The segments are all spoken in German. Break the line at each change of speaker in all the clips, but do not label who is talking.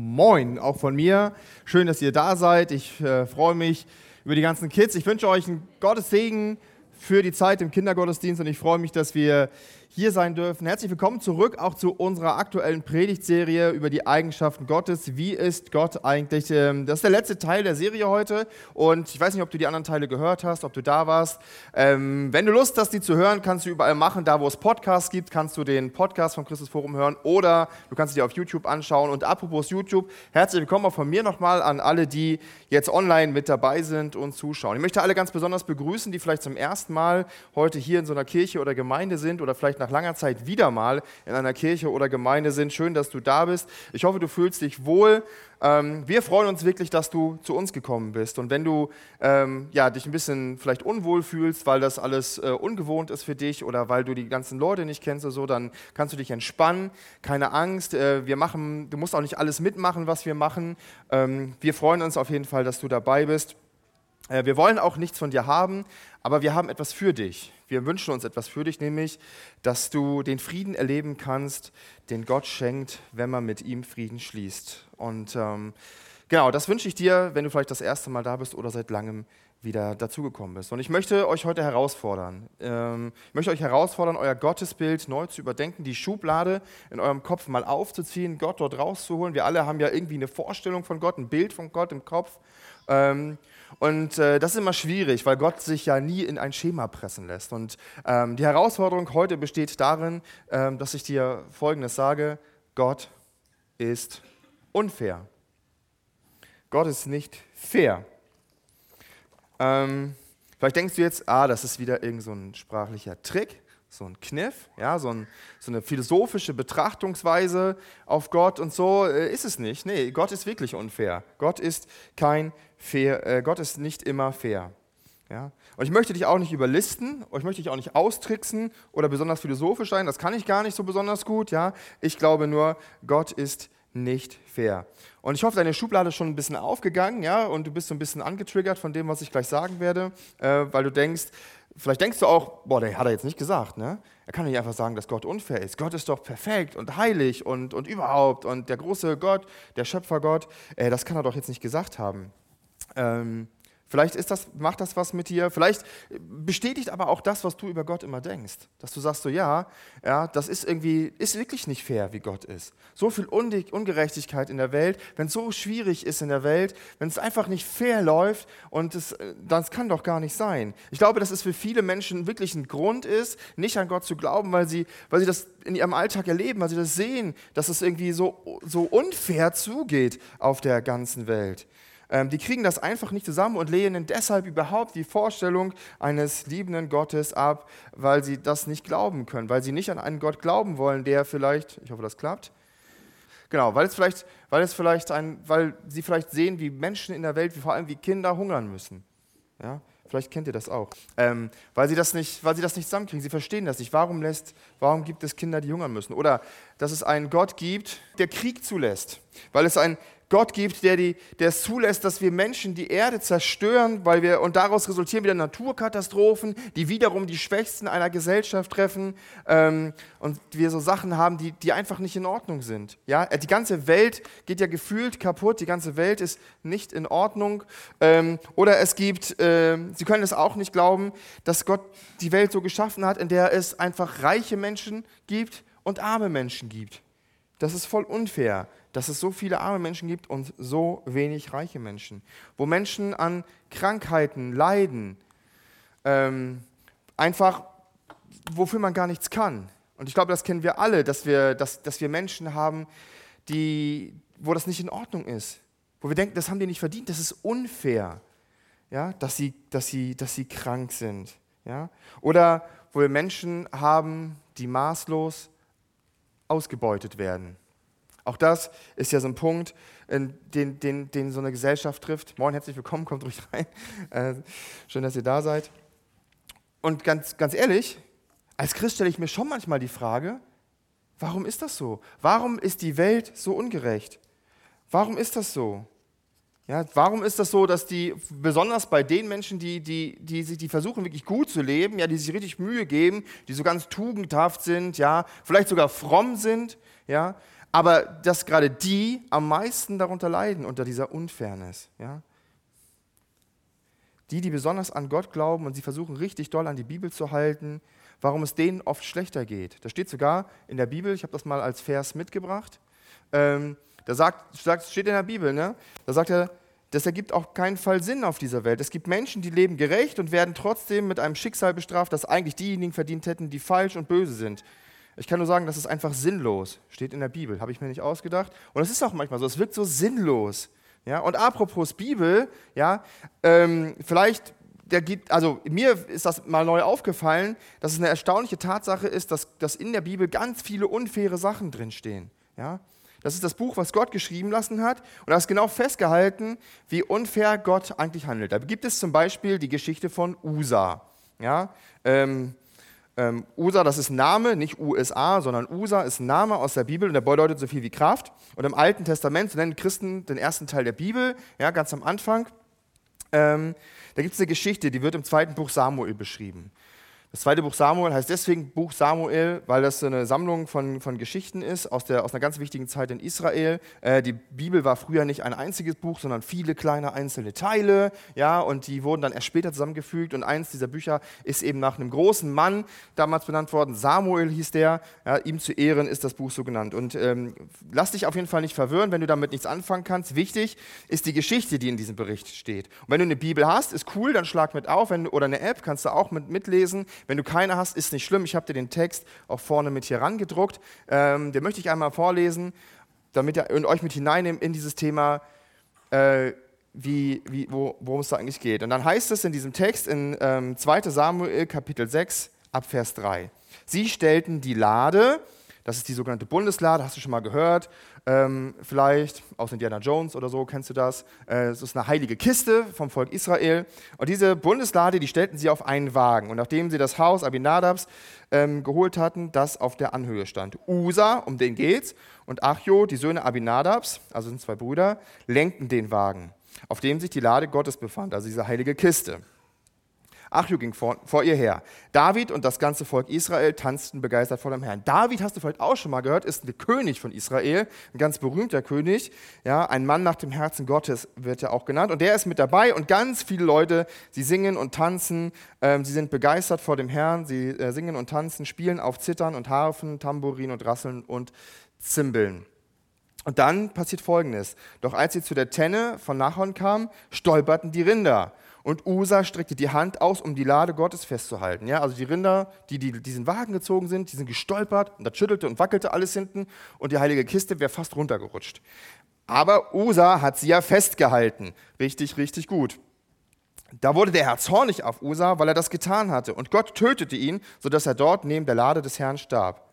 Moin, auch von mir. Schön, dass ihr da seid. Ich äh, freue mich über die ganzen Kids. Ich wünsche euch einen Gottes Segen für die Zeit im Kindergottesdienst und ich freue mich, dass wir hier sein dürfen. Herzlich willkommen zurück auch zu unserer aktuellen Predigtserie über die Eigenschaften Gottes. Wie ist Gott eigentlich? Ähm, das ist der letzte Teil der Serie heute und ich weiß nicht, ob du die anderen Teile gehört hast, ob du da warst. Ähm, wenn du Lust hast, die zu hören, kannst du überall machen. Da, wo es Podcasts gibt, kannst du den Podcast vom Christus Forum hören oder du kannst dir auf YouTube anschauen. Und apropos YouTube, herzlich willkommen auch von mir nochmal an alle, die jetzt online mit dabei sind und zuschauen. Ich möchte alle ganz besonders begrüßen, die vielleicht zum ersten Mal heute hier in so einer Kirche oder Gemeinde sind oder vielleicht nach langer Zeit wieder mal in einer Kirche oder Gemeinde sind. Schön, dass du da bist. Ich hoffe, du fühlst dich wohl. Ähm, wir freuen uns wirklich, dass du zu uns gekommen bist. Und wenn du ähm, ja, dich ein bisschen vielleicht unwohl fühlst, weil das alles äh, ungewohnt ist für dich oder weil du die ganzen Leute nicht kennst oder so, dann kannst du dich entspannen. Keine Angst. Äh, wir machen, du musst auch nicht alles mitmachen, was wir machen. Ähm, wir freuen uns auf jeden Fall, dass du dabei bist. Äh, wir wollen auch nichts von dir haben, aber wir haben etwas für dich. Wir wünschen uns etwas für dich, nämlich, dass du den Frieden erleben kannst, den Gott schenkt, wenn man mit ihm Frieden schließt. Und ähm, genau, das wünsche ich dir, wenn du vielleicht das erste Mal da bist oder seit langem wieder dazugekommen bist. Und ich möchte euch heute herausfordern. Ähm, ich möchte euch herausfordern, euer Gottesbild neu zu überdenken, die Schublade in eurem Kopf mal aufzuziehen, Gott dort rauszuholen. Wir alle haben ja irgendwie eine Vorstellung von Gott, ein Bild von Gott im Kopf. Ähm, und äh, das ist immer schwierig, weil Gott sich ja nie in ein Schema pressen lässt. Und ähm, die Herausforderung heute besteht darin, ähm, dass ich dir Folgendes sage, Gott ist unfair. Gott ist nicht fair. Ähm, vielleicht denkst du jetzt, ah, das ist wieder irgend so ein sprachlicher Trick so ein Kniff, ja, so, ein, so, eine philosophische Betrachtungsweise auf Gott und so äh, ist es nicht. Nee, Gott ist wirklich unfair. Gott ist kein fair, äh, Gott ist nicht immer fair. Ja? Und ich möchte dich auch nicht überlisten, ich möchte dich auch nicht austricksen oder besonders philosophisch sein, das kann ich gar nicht so besonders gut. Ja? Ich glaube nur, Gott ist nicht fair. Und ich hoffe, deine Schublade ist schon ein bisschen aufgegangen, ja, und du bist so ein bisschen angetriggert von dem, was ich gleich sagen werde, äh, weil du denkst, vielleicht denkst du auch, boah, der hat er jetzt nicht gesagt, ne? Er kann nicht einfach sagen, dass Gott unfair ist. Gott ist doch perfekt und heilig und, und überhaupt und der große Gott, der Schöpfergott, äh, das kann er doch jetzt nicht gesagt haben. Ähm, Vielleicht ist das, macht das was mit dir. Vielleicht bestätigt aber auch das, was du über Gott immer denkst. Dass du sagst so, ja, ja, das ist irgendwie, ist wirklich nicht fair, wie Gott ist. So viel Ungerechtigkeit in der Welt, wenn es so schwierig ist in der Welt, wenn es einfach nicht fair läuft und es, das kann doch gar nicht sein. Ich glaube, dass es für viele Menschen wirklich ein Grund ist, nicht an Gott zu glauben, weil sie, weil sie das in ihrem Alltag erleben, weil sie das sehen, dass es irgendwie so, so unfair zugeht auf der ganzen Welt. Ähm, die kriegen das einfach nicht zusammen und lehnen deshalb überhaupt die Vorstellung eines liebenden Gottes ab, weil sie das nicht glauben können, weil sie nicht an einen Gott glauben wollen, der vielleicht, ich hoffe, das klappt, Genau, weil es vielleicht, weil es vielleicht ein, weil sie vielleicht sehen, wie Menschen in der Welt, vor allem wie Kinder hungern müssen. Ja, vielleicht kennt ihr das auch. Ähm, weil sie das nicht, weil sie das nicht zusammenkriegen. Sie verstehen das nicht. Warum lässt, warum gibt es Kinder, die hungern müssen? Oder dass es einen Gott gibt, der Krieg zulässt. Weil es ein Gott gibt, der, die, der es zulässt, dass wir Menschen die Erde zerstören, weil wir, und daraus resultieren wieder Naturkatastrophen, die wiederum die Schwächsten einer Gesellschaft treffen ähm, und wir so Sachen haben, die, die einfach nicht in Ordnung sind. Ja? Die ganze Welt geht ja gefühlt kaputt, die ganze Welt ist nicht in Ordnung. Ähm, oder es gibt, äh, Sie können es auch nicht glauben, dass Gott die Welt so geschaffen hat, in der es einfach reiche Menschen gibt und arme Menschen gibt. Das ist voll unfair dass es so viele arme Menschen gibt und so wenig reiche Menschen. Wo Menschen an Krankheiten leiden, ähm, einfach wofür man gar nichts kann. Und ich glaube, das kennen wir alle, dass wir, dass, dass wir Menschen haben, die, wo das nicht in Ordnung ist. Wo wir denken, das haben die nicht verdient, das ist unfair, ja? dass, sie, dass, sie, dass sie krank sind. Ja? Oder wo wir Menschen haben, die maßlos ausgebeutet werden. Auch das ist ja so ein Punkt, den, den, den so eine Gesellschaft trifft. Moin, herzlich willkommen, kommt ruhig rein. Äh, schön, dass ihr da seid. Und ganz, ganz ehrlich, als Christ stelle ich mir schon manchmal die Frage, warum ist das so? Warum ist die Welt so ungerecht? Warum ist das so? Ja, warum ist das so, dass die, besonders bei den Menschen, die, die, die, die versuchen wirklich gut zu leben, ja, die sich richtig Mühe geben, die so ganz tugendhaft sind, ja, vielleicht sogar fromm sind, ja, aber dass gerade die am meisten darunter leiden, unter dieser Unfairness. Ja? Die, die besonders an Gott glauben und sie versuchen richtig doll an die Bibel zu halten, warum es denen oft schlechter geht. Das steht sogar in der Bibel, ich habe das mal als Vers mitgebracht. Ähm, da sagt, steht in der Bibel, ne? da sagt er, das ergibt auch keinen Fall Sinn auf dieser Welt. Es gibt Menschen, die leben gerecht und werden trotzdem mit einem Schicksal bestraft, das eigentlich diejenigen verdient hätten, die falsch und böse sind. Ich kann nur sagen, das ist einfach sinnlos. Steht in der Bibel, habe ich mir nicht ausgedacht. Und es ist auch manchmal so, es wirkt so sinnlos. Ja? Und apropos Bibel, ja, ähm, vielleicht, der gibt, also mir ist das mal neu aufgefallen, dass es eine erstaunliche Tatsache ist, dass, dass in der Bibel ganz viele unfaire Sachen drinstehen. Ja? Das ist das Buch, was Gott geschrieben lassen hat. Und da ist genau festgehalten, wie unfair Gott eigentlich handelt. Da gibt es zum Beispiel die Geschichte von Usa. Ja? Ähm, ähm, USA, das ist Name, nicht USA, sondern USA ist Name aus der Bibel und der bedeutet so viel wie Kraft. Und im Alten Testament, so nennen Christen den ersten Teil der Bibel, ja, ganz am Anfang, ähm, da gibt es eine Geschichte, die wird im zweiten Buch Samuel beschrieben. Das zweite Buch Samuel heißt deswegen Buch Samuel, weil das eine Sammlung von, von Geschichten ist aus, der, aus einer ganz wichtigen Zeit in Israel. Äh, die Bibel war früher nicht ein einziges Buch, sondern viele kleine einzelne Teile. Ja, und die wurden dann erst später zusammengefügt. Und eins dieser Bücher ist eben nach einem großen Mann damals benannt worden. Samuel hieß der. Ja, ihm zu Ehren ist das Buch so genannt. Und ähm, lass dich auf jeden Fall nicht verwirren, wenn du damit nichts anfangen kannst. Wichtig ist die Geschichte, die in diesem Bericht steht. Und wenn du eine Bibel hast, ist cool, dann schlag mit auf. Wenn, oder eine App, kannst du auch mit, mitlesen. Wenn du keine hast, ist nicht schlimm. Ich habe dir den Text auch vorne mit hier rangedruckt. Ähm, den möchte ich einmal vorlesen, damit ihr und euch mit hineinnehmen in dieses Thema, äh, wie, wie, wo, worum es da eigentlich geht. Und dann heißt es in diesem Text in ähm, 2 Samuel Kapitel 6 ab Vers 3. Sie stellten die Lade, das ist die sogenannte Bundeslade, hast du schon mal gehört, ähm, vielleicht aus Indiana Jones oder so, kennst du das? Äh, es ist eine heilige Kiste vom Volk Israel. Und diese Bundeslade, die stellten sie auf einen Wagen. Und nachdem sie das Haus Abinadabs ähm, geholt hatten, das auf der Anhöhe stand. Usa, um den geht's, und Achjo, die Söhne Abinadabs, also sind zwei Brüder, lenkten den Wagen, auf dem sich die Lade Gottes befand, also diese heilige Kiste. Achju ging vor, vor, ihr her. David und das ganze Volk Israel tanzten begeistert vor dem Herrn. David, hast du vielleicht auch schon mal gehört, ist der König von Israel, ein ganz berühmter König. Ja, ein Mann nach dem Herzen Gottes wird er auch genannt. Und der ist mit dabei und ganz viele Leute, sie singen und tanzen. Ähm, sie sind begeistert vor dem Herrn. Sie äh, singen und tanzen, spielen auf Zittern und Harfen, Tambourin und Rasseln und Zimbeln. Und dann passiert Folgendes. Doch als sie zu der Tenne von Nachon kamen, stolperten die Rinder und Usa streckte die Hand aus, um die Lade Gottes festzuhalten. Ja, also die Rinder, die, die diesen Wagen gezogen sind, die sind gestolpert und das schüttelte und wackelte alles hinten und die heilige Kiste wäre fast runtergerutscht. Aber Usa hat sie ja festgehalten. Richtig, richtig gut. Da wurde der Herr zornig auf Usa, weil er das getan hatte. Und Gott tötete ihn, sodass er dort neben der Lade des Herrn starb.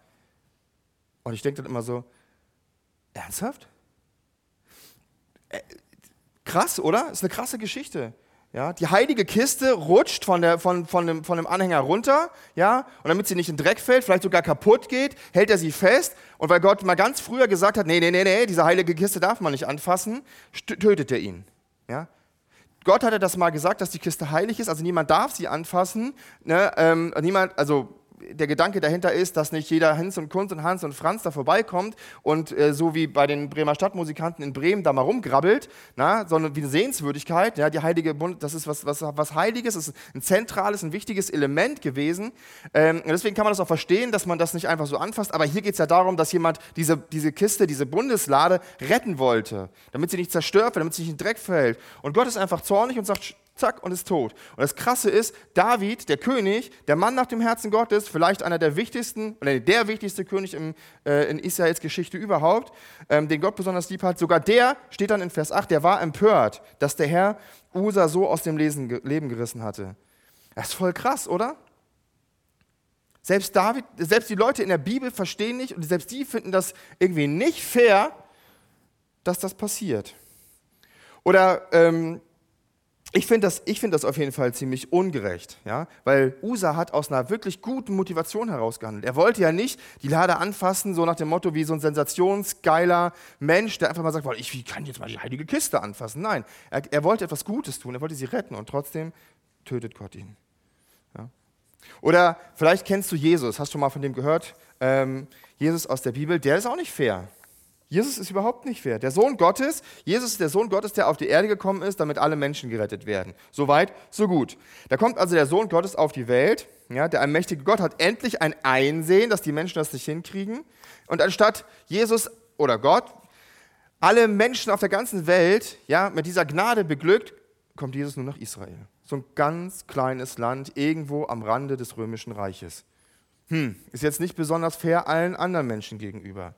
Und ich denke dann immer so, ernsthaft? Äh, krass, oder? Ist eine krasse Geschichte. Ja, die heilige Kiste rutscht von, der, von, von, dem, von dem Anhänger runter, ja, und damit sie nicht in Dreck fällt, vielleicht sogar kaputt geht, hält er sie fest. Und weil Gott mal ganz früher gesagt hat, nee, nee, nee, nee, diese heilige Kiste darf man nicht anfassen, tötet er ihn. Ja. Gott hatte das mal gesagt, dass die Kiste heilig ist, also niemand darf sie anfassen. Ne, ähm, niemand, also der Gedanke dahinter ist, dass nicht jeder Hans und Kunz und Hans und Franz da vorbeikommt und äh, so wie bei den Bremer Stadtmusikanten in Bremen da mal rumgrabbelt, na, sondern wie eine Sehenswürdigkeit. Ja, die Heilige Bund, das ist was, was, was Heiliges, ist ein zentrales, ein wichtiges Element gewesen. Ähm, deswegen kann man das auch verstehen, dass man das nicht einfach so anfasst. Aber hier geht es ja darum, dass jemand diese, diese Kiste, diese Bundeslade retten wollte, damit sie nicht zerstört wird, damit sie nicht in Dreck fällt. Und Gott ist einfach zornig und sagt, zack, und ist tot. Und das Krasse ist, David, der König, der Mann nach dem Herzen Gottes, vielleicht einer der wichtigsten, oder der wichtigste König im, äh, in Israels Geschichte überhaupt, ähm, den Gott besonders lieb hat, sogar der, steht dann in Vers 8, der war empört, dass der Herr Usa so aus dem Lesen, Leben gerissen hatte. Das ist voll krass, oder? Selbst David, selbst die Leute in der Bibel verstehen nicht und selbst die finden das irgendwie nicht fair, dass das passiert. Oder ähm, ich finde das, find das auf jeden Fall ziemlich ungerecht, ja? weil Usa hat aus einer wirklich guten Motivation herausgehandelt. Er wollte ja nicht die Lade anfassen, so nach dem Motto wie so ein sensationsgeiler Mensch, der einfach mal sagt, ich kann jetzt mal die heilige Kiste anfassen. Nein, er, er wollte etwas Gutes tun, er wollte sie retten und trotzdem tötet Gott ihn. Ja? Oder vielleicht kennst du Jesus, hast du mal von dem gehört? Ähm, Jesus aus der Bibel, der ist auch nicht fair. Jesus ist überhaupt nicht fair. Der Sohn Gottes, Jesus ist der Sohn Gottes, der auf die Erde gekommen ist, damit alle Menschen gerettet werden. So weit, so gut. Da kommt also der Sohn Gottes auf die Welt. Ja, der allmächtige Gott hat endlich ein Einsehen, dass die Menschen das nicht hinkriegen. Und anstatt Jesus oder Gott alle Menschen auf der ganzen Welt ja, mit dieser Gnade beglückt, kommt Jesus nur nach Israel. So ein ganz kleines Land irgendwo am Rande des römischen Reiches. Hm, ist jetzt nicht besonders fair allen anderen Menschen gegenüber.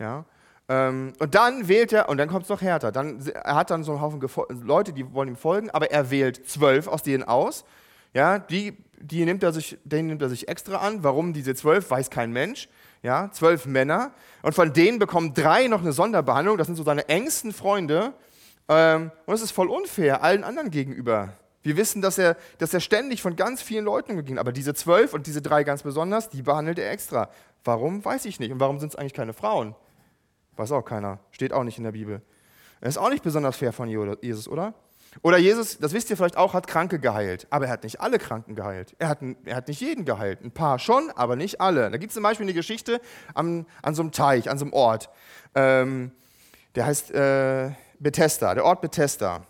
Ja? Ähm, und dann wählt er, und dann kommt es noch härter, dann, er hat dann so einen Haufen Gefo Leute, die wollen ihm folgen, aber er wählt zwölf aus denen aus. Ja, die, die nimmt er sich, den nimmt er sich extra an. Warum diese zwölf, weiß kein Mensch. Ja, zwölf Männer. Und von denen bekommen drei noch eine Sonderbehandlung. Das sind so seine engsten Freunde. Ähm, und es ist voll unfair allen anderen gegenüber. Wir wissen, dass er, dass er ständig von ganz vielen Leuten umging. Aber diese zwölf und diese drei ganz besonders, die behandelt er extra. Warum, weiß ich nicht. Und warum sind es eigentlich keine Frauen? Weiß auch keiner. Steht auch nicht in der Bibel. Das ist auch nicht besonders fair von Jesus, oder? Oder Jesus, das wisst ihr vielleicht auch, hat Kranke geheilt. Aber er hat nicht alle Kranken geheilt. Er hat, er hat nicht jeden geheilt. Ein paar schon, aber nicht alle. Da gibt es zum Beispiel eine Geschichte an, an so einem Teich, an so einem Ort. Ähm, der heißt äh, Bethesda, der Ort Bethesda.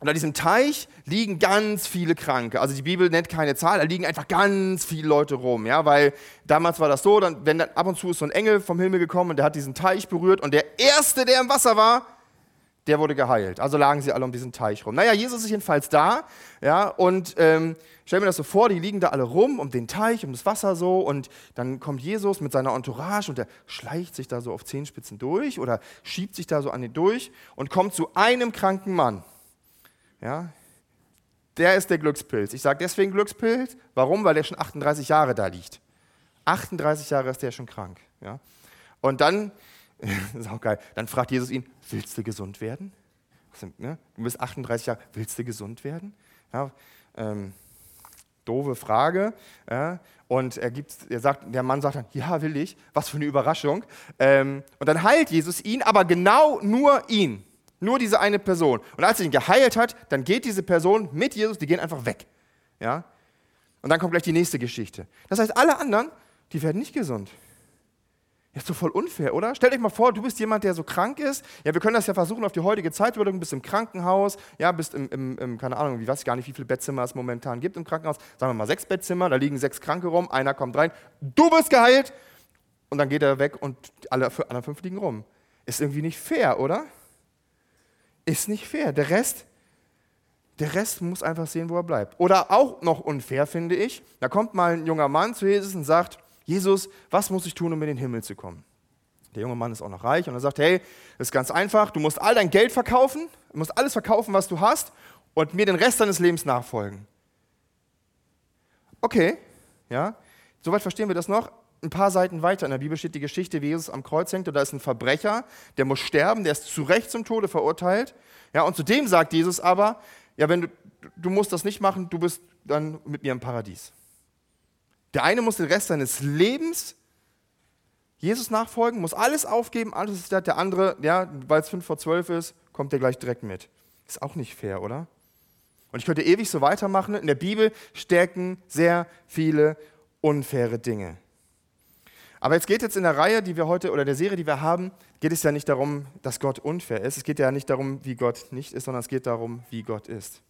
Und an diesem Teich liegen ganz viele Kranke. Also die Bibel nennt keine Zahl, da liegen einfach ganz viele Leute rum. Ja? Weil damals war das so, dann, wenn dann ab und zu ist so ein Engel vom Himmel gekommen und der hat diesen Teich berührt und der Erste, der im Wasser war, der wurde geheilt. Also lagen sie alle um diesen Teich rum. Naja, Jesus ist jedenfalls da. Ja, und ähm, stell mir das so vor, die liegen da alle rum um den Teich, um das Wasser so. Und dann kommt Jesus mit seiner Entourage und der schleicht sich da so auf Zehenspitzen durch oder schiebt sich da so an den durch und kommt zu einem kranken Mann. Ja, der ist der Glückspilz. Ich sage deswegen Glückspilz. Warum? Weil der schon 38 Jahre da liegt. 38 Jahre ist der schon krank. Ja? Und dann, das ist auch geil, dann fragt Jesus ihn, willst du gesund werden? Ne? Du bist 38 Jahre, willst du gesund werden? Ja, ähm, doofe Frage. Ja? Und er, gibt, er sagt, der Mann sagt dann, ja, will ich. Was für eine Überraschung. Ähm, und dann heilt Jesus ihn, aber genau nur ihn. Nur diese eine Person. Und als er ihn geheilt hat, dann geht diese Person mit Jesus, die gehen einfach weg. Ja? Und dann kommt gleich die nächste Geschichte. Das heißt, alle anderen, die werden nicht gesund. Ja, ist doch voll unfair, oder? Stellt euch mal vor, du bist jemand, der so krank ist. Ja, wir können das ja versuchen auf die heutige Zeit. Du bist im Krankenhaus, ja, bist im, im, im keine Ahnung, ich weiß gar nicht, wie viele Bettzimmer es momentan gibt im Krankenhaus. Sagen wir mal sechs Bettzimmer, da liegen sechs Kranke rum, einer kommt rein, du bist geheilt. Und dann geht er weg und alle anderen fünf liegen rum. Ist irgendwie nicht fair, oder? Ist nicht fair. Der Rest, der Rest muss einfach sehen, wo er bleibt. Oder auch noch unfair, finde ich. Da kommt mal ein junger Mann zu Jesus und sagt, Jesus, was muss ich tun, um in den Himmel zu kommen? Der junge Mann ist auch noch reich und er sagt, hey, das ist ganz einfach, du musst all dein Geld verkaufen, du musst alles verkaufen, was du hast und mir den Rest deines Lebens nachfolgen. Okay, ja, soweit verstehen wir das noch ein paar Seiten weiter in der Bibel steht die Geschichte, wie Jesus am Kreuz hängt und da ist ein Verbrecher, der muss sterben, der ist zu Recht zum Tode verurteilt. Ja, und zu dem sagt Jesus aber, ja, wenn du, du musst das nicht machen, du bist dann mit mir im Paradies. Der eine muss den Rest seines Lebens Jesus nachfolgen, muss alles aufgeben, alles ist der, der andere, ja, weil es fünf vor zwölf ist, kommt der gleich direkt mit. Ist auch nicht fair, oder? Und ich könnte ewig so weitermachen. In der Bibel stecken sehr viele unfaire Dinge. Aber jetzt geht jetzt in der Reihe, die wir heute oder der Serie, die wir haben, geht es ja nicht darum, dass Gott unfair ist. Es geht ja nicht darum, wie Gott nicht ist, sondern es geht darum, wie Gott ist.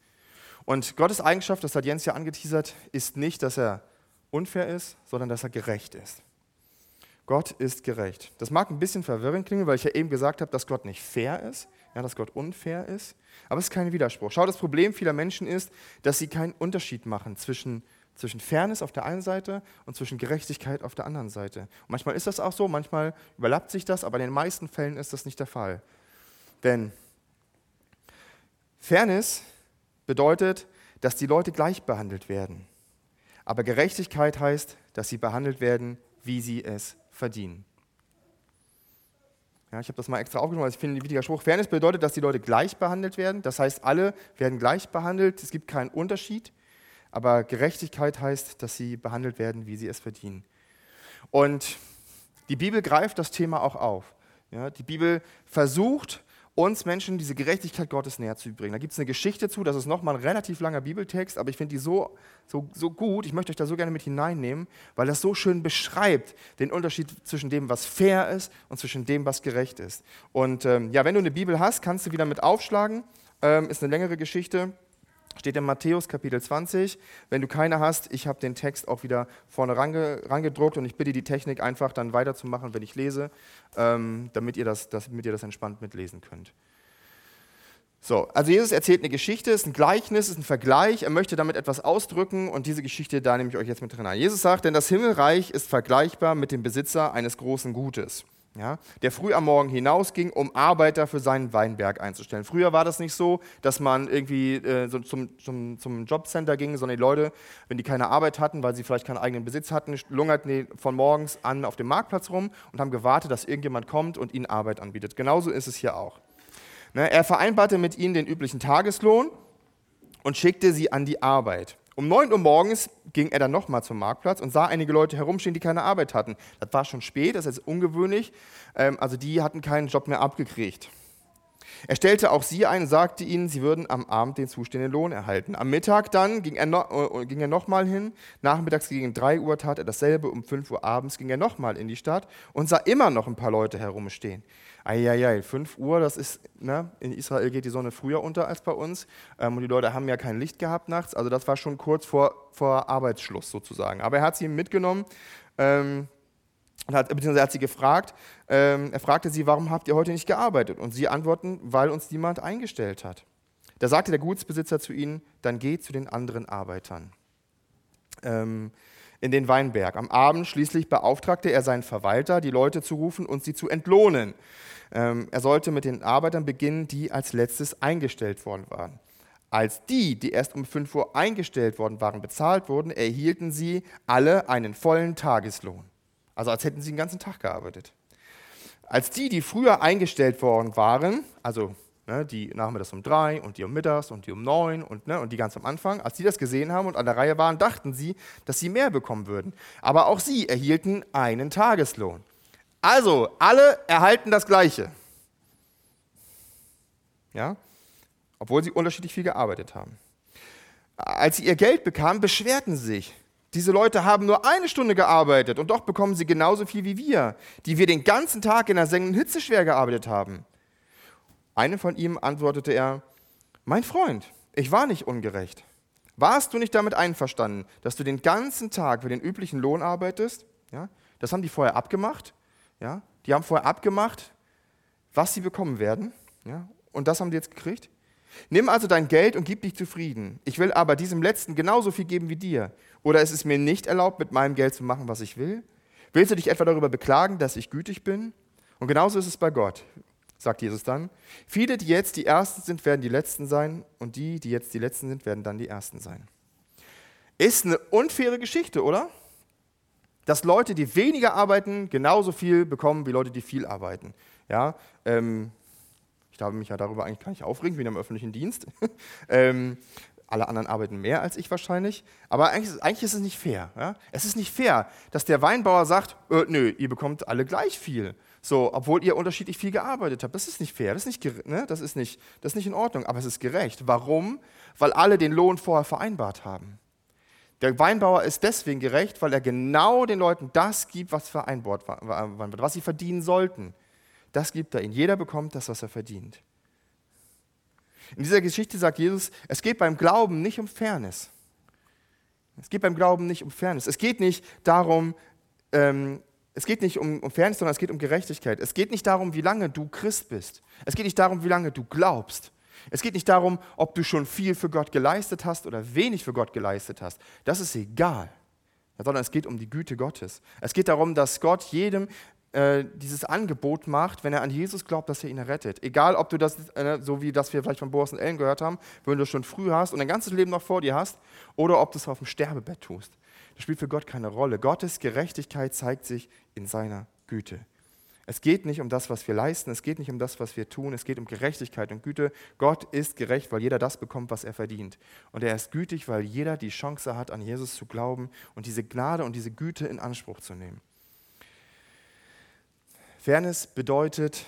Und Gottes Eigenschaft, das hat Jens ja angeteasert, ist nicht, dass er unfair ist, sondern dass er gerecht ist. Gott ist gerecht. Das mag ein bisschen verwirrend klingen, weil ich ja eben gesagt habe, dass Gott nicht fair ist, ja, dass Gott unfair ist. Aber es ist kein Widerspruch. Schau, das Problem vieler Menschen ist, dass sie keinen Unterschied machen zwischen zwischen Fairness auf der einen Seite und zwischen Gerechtigkeit auf der anderen Seite. Und manchmal ist das auch so, manchmal überlappt sich das, aber in den meisten Fällen ist das nicht der Fall. Denn Fairness bedeutet, dass die Leute gleich behandelt werden. Aber Gerechtigkeit heißt, dass sie behandelt werden, wie sie es verdienen. Ja, ich habe das mal extra aufgenommen, weil ich finde ein wichtiger Spruch. Fairness bedeutet, dass die Leute gleich behandelt werden. Das heißt, alle werden gleich behandelt. Es gibt keinen Unterschied. Aber Gerechtigkeit heißt, dass sie behandelt werden, wie sie es verdienen. Und die Bibel greift das Thema auch auf. Ja, die Bibel versucht uns Menschen diese Gerechtigkeit Gottes näher zu bringen. Da gibt es eine Geschichte zu, das ist nochmal ein relativ langer Bibeltext, aber ich finde die so, so, so gut, ich möchte euch da so gerne mit hineinnehmen, weil das so schön beschreibt den Unterschied zwischen dem, was fair ist und zwischen dem, was gerecht ist. Und ähm, ja, wenn du eine Bibel hast, kannst du wieder mit aufschlagen, ähm, ist eine längere Geschichte. Steht in Matthäus Kapitel 20. Wenn du keine hast, ich habe den Text auch wieder vorne range, rangedruckt und ich bitte die Technik einfach dann weiterzumachen, wenn ich lese, ähm, damit, ihr das, das, damit ihr das entspannt mitlesen könnt. So, also Jesus erzählt eine Geschichte, ist ein Gleichnis, ist ein Vergleich, er möchte damit etwas ausdrücken und diese Geschichte, da nehme ich euch jetzt mit drin ein. Jesus sagt, denn das Himmelreich ist vergleichbar mit dem Besitzer eines großen Gutes ja, der früh am Morgen hinausging, um Arbeiter für seinen Weinberg einzustellen. Früher war das nicht so, dass man irgendwie äh, so zum, zum, zum Jobcenter ging, sondern die Leute, wenn die keine Arbeit hatten, weil sie vielleicht keinen eigenen Besitz hatten, lungerten die von morgens an auf dem Marktplatz rum und haben gewartet, dass irgendjemand kommt und ihnen Arbeit anbietet. Genauso ist es hier auch. Ne, er vereinbarte mit ihnen den üblichen Tageslohn und schickte sie an die Arbeit. Um 9 Uhr morgens ging er dann nochmal zum Marktplatz und sah einige Leute herumstehen, die keine Arbeit hatten. Das war schon spät, das ist ungewöhnlich. Ähm, also die hatten keinen Job mehr abgekriegt. Er stellte auch sie ein und sagte ihnen, sie würden am Abend den zustehenden Lohn erhalten. Am Mittag dann ging er, no, äh, ging er nochmal hin. Nachmittags gegen 3 Uhr tat er dasselbe. Um 5 Uhr abends ging er nochmal in die Stadt und sah immer noch ein paar Leute herumstehen. Eieiei, 5 Uhr, das ist, ne, in Israel geht die Sonne früher unter als bei uns ähm, und die Leute haben ja kein Licht gehabt nachts, also das war schon kurz vor, vor Arbeitsschluss sozusagen. Aber er hat sie mitgenommen, ähm, hat, beziehungsweise hat sie gefragt, ähm, er fragte sie, warum habt ihr heute nicht gearbeitet? Und sie antworten, weil uns niemand eingestellt hat. Da sagte der Gutsbesitzer zu ihnen, dann geht zu den anderen Arbeitern. Ähm, in den Weinberg. Am Abend schließlich beauftragte er seinen Verwalter, die Leute zu rufen und sie zu entlohnen. Ähm, er sollte mit den Arbeitern beginnen, die als letztes eingestellt worden waren. Als die, die erst um 5 Uhr eingestellt worden waren, bezahlt wurden, erhielten sie alle einen vollen Tageslohn. Also als hätten sie den ganzen Tag gearbeitet. Als die, die früher eingestellt worden waren, also ne, die nachmittags um drei und die um mittags und die um neun und, ne, und die ganz am Anfang, als die das gesehen haben und an der Reihe waren, dachten sie, dass sie mehr bekommen würden. Aber auch sie erhielten einen Tageslohn. Also, alle erhalten das Gleiche. Ja? Obwohl sie unterschiedlich viel gearbeitet haben. Als sie ihr Geld bekamen, beschwerten sie sich. Diese Leute haben nur eine Stunde gearbeitet und doch bekommen sie genauso viel wie wir, die wir den ganzen Tag in der sengenden Hitze schwer gearbeitet haben. Einem von ihm antwortete er, mein Freund, ich war nicht ungerecht. Warst du nicht damit einverstanden, dass du den ganzen Tag für den üblichen Lohn arbeitest? Ja, das haben die vorher abgemacht. Ja, die haben vorher abgemacht, was sie bekommen werden. Ja, und das haben die jetzt gekriegt. Nimm also dein Geld und gib dich zufrieden. Ich will aber diesem Letzten genauso viel geben wie dir. Oder ist es mir nicht erlaubt, mit meinem Geld zu machen, was ich will? Willst du dich etwa darüber beklagen, dass ich gütig bin? Und genauso ist es bei Gott sagt Jesus dann. Viele, die jetzt die Ersten sind, werden die Letzten sein und die, die jetzt die Letzten sind, werden dann die Ersten sein. Ist eine unfaire Geschichte, oder? Dass Leute, die weniger arbeiten, genauso viel bekommen wie Leute, die viel arbeiten. Ja, ähm, ich darf mich ja darüber eigentlich gar nicht aufregen, wie in einem öffentlichen Dienst. ähm, alle anderen arbeiten mehr als ich wahrscheinlich. Aber eigentlich, eigentlich ist es nicht fair. Ja? Es ist nicht fair, dass der Weinbauer sagt, äh, nö, ihr bekommt alle gleich viel. So, obwohl ihr unterschiedlich viel gearbeitet habt. Das ist nicht fair, das ist nicht, ne? das, ist nicht, das ist nicht in Ordnung, aber es ist gerecht. Warum? Weil alle den Lohn vorher vereinbart haben. Der Weinbauer ist deswegen gerecht, weil er genau den Leuten das gibt, was vereinbart war, was sie verdienen sollten. Das gibt er ihnen. Jeder bekommt das, was er verdient. In dieser Geschichte sagt Jesus, es geht beim Glauben nicht um Fairness. Es geht beim Glauben nicht um Fairness. Es geht nicht darum, ähm, es geht nicht um, um Fairness, sondern es geht um Gerechtigkeit. Es geht nicht darum, wie lange du Christ bist. Es geht nicht darum, wie lange du glaubst. Es geht nicht darum, ob du schon viel für Gott geleistet hast oder wenig für Gott geleistet hast. Das ist egal. Sondern es geht um die Güte Gottes. Es geht darum, dass Gott jedem äh, dieses Angebot macht, wenn er an Jesus glaubt, dass er ihn rettet. Egal, ob du das, äh, so wie das wir vielleicht von Boris und Ellen gehört haben, wenn du das schon früh hast und dein ganzes Leben noch vor dir hast, oder ob du es auf dem Sterbebett tust. Das spielt für Gott keine Rolle. Gottes Gerechtigkeit zeigt sich in seiner Güte. Es geht nicht um das, was wir leisten, es geht nicht um das, was wir tun, es geht um Gerechtigkeit und Güte. Gott ist gerecht, weil jeder das bekommt, was er verdient. Und er ist gütig, weil jeder die Chance hat, an Jesus zu glauben und diese Gnade und diese Güte in Anspruch zu nehmen. Fairness bedeutet,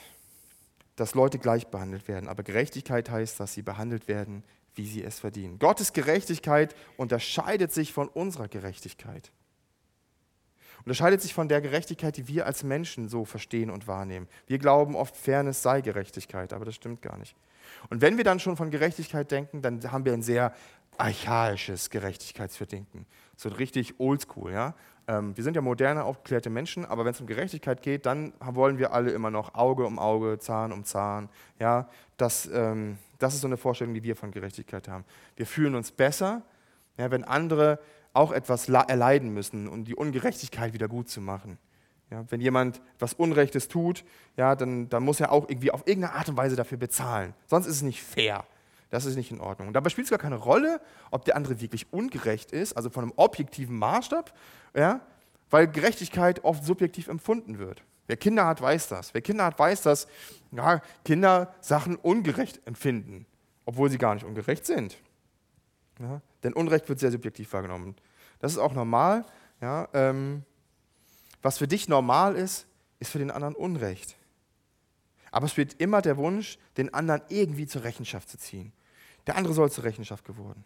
dass Leute gleich behandelt werden. Aber Gerechtigkeit heißt, dass sie behandelt werden, wie sie es verdienen. Gottes Gerechtigkeit unterscheidet sich von unserer Gerechtigkeit. Unterscheidet sich von der Gerechtigkeit, die wir als Menschen so verstehen und wahrnehmen. Wir glauben oft, Fairness sei Gerechtigkeit, aber das stimmt gar nicht. Und wenn wir dann schon von Gerechtigkeit denken, dann haben wir ein sehr archaisches Gerechtigkeitsverdenken. So richtig oldschool, ja. Ähm, wir sind ja moderne, aufgeklärte Menschen, aber wenn es um Gerechtigkeit geht, dann wollen wir alle immer noch Auge um Auge, Zahn um Zahn. Ja, das, ähm, das ist so eine Vorstellung, die wir von Gerechtigkeit haben. Wir fühlen uns besser, ja, wenn andere auch etwas erleiden müssen, um die Ungerechtigkeit wieder gut zu machen. Ja, wenn jemand etwas Unrechtes tut, ja, dann, dann muss er auch irgendwie auf irgendeine Art und Weise dafür bezahlen. Sonst ist es nicht fair. Das ist nicht in Ordnung. Und dabei spielt es gar keine Rolle, ob der andere wirklich ungerecht ist, also von einem objektiven Maßstab, ja, weil Gerechtigkeit oft subjektiv empfunden wird. Wer Kinder hat, weiß das. Wer Kinder hat, weiß, dass ja, Kinder Sachen ungerecht empfinden, obwohl sie gar nicht ungerecht sind. Ja, denn Unrecht wird sehr subjektiv wahrgenommen. Das ist auch normal. Ja, ähm, was für dich normal ist, ist für den anderen Unrecht. Aber es wird immer der Wunsch, den anderen irgendwie zur Rechenschaft zu ziehen. Der andere soll zur Rechenschaft geworden.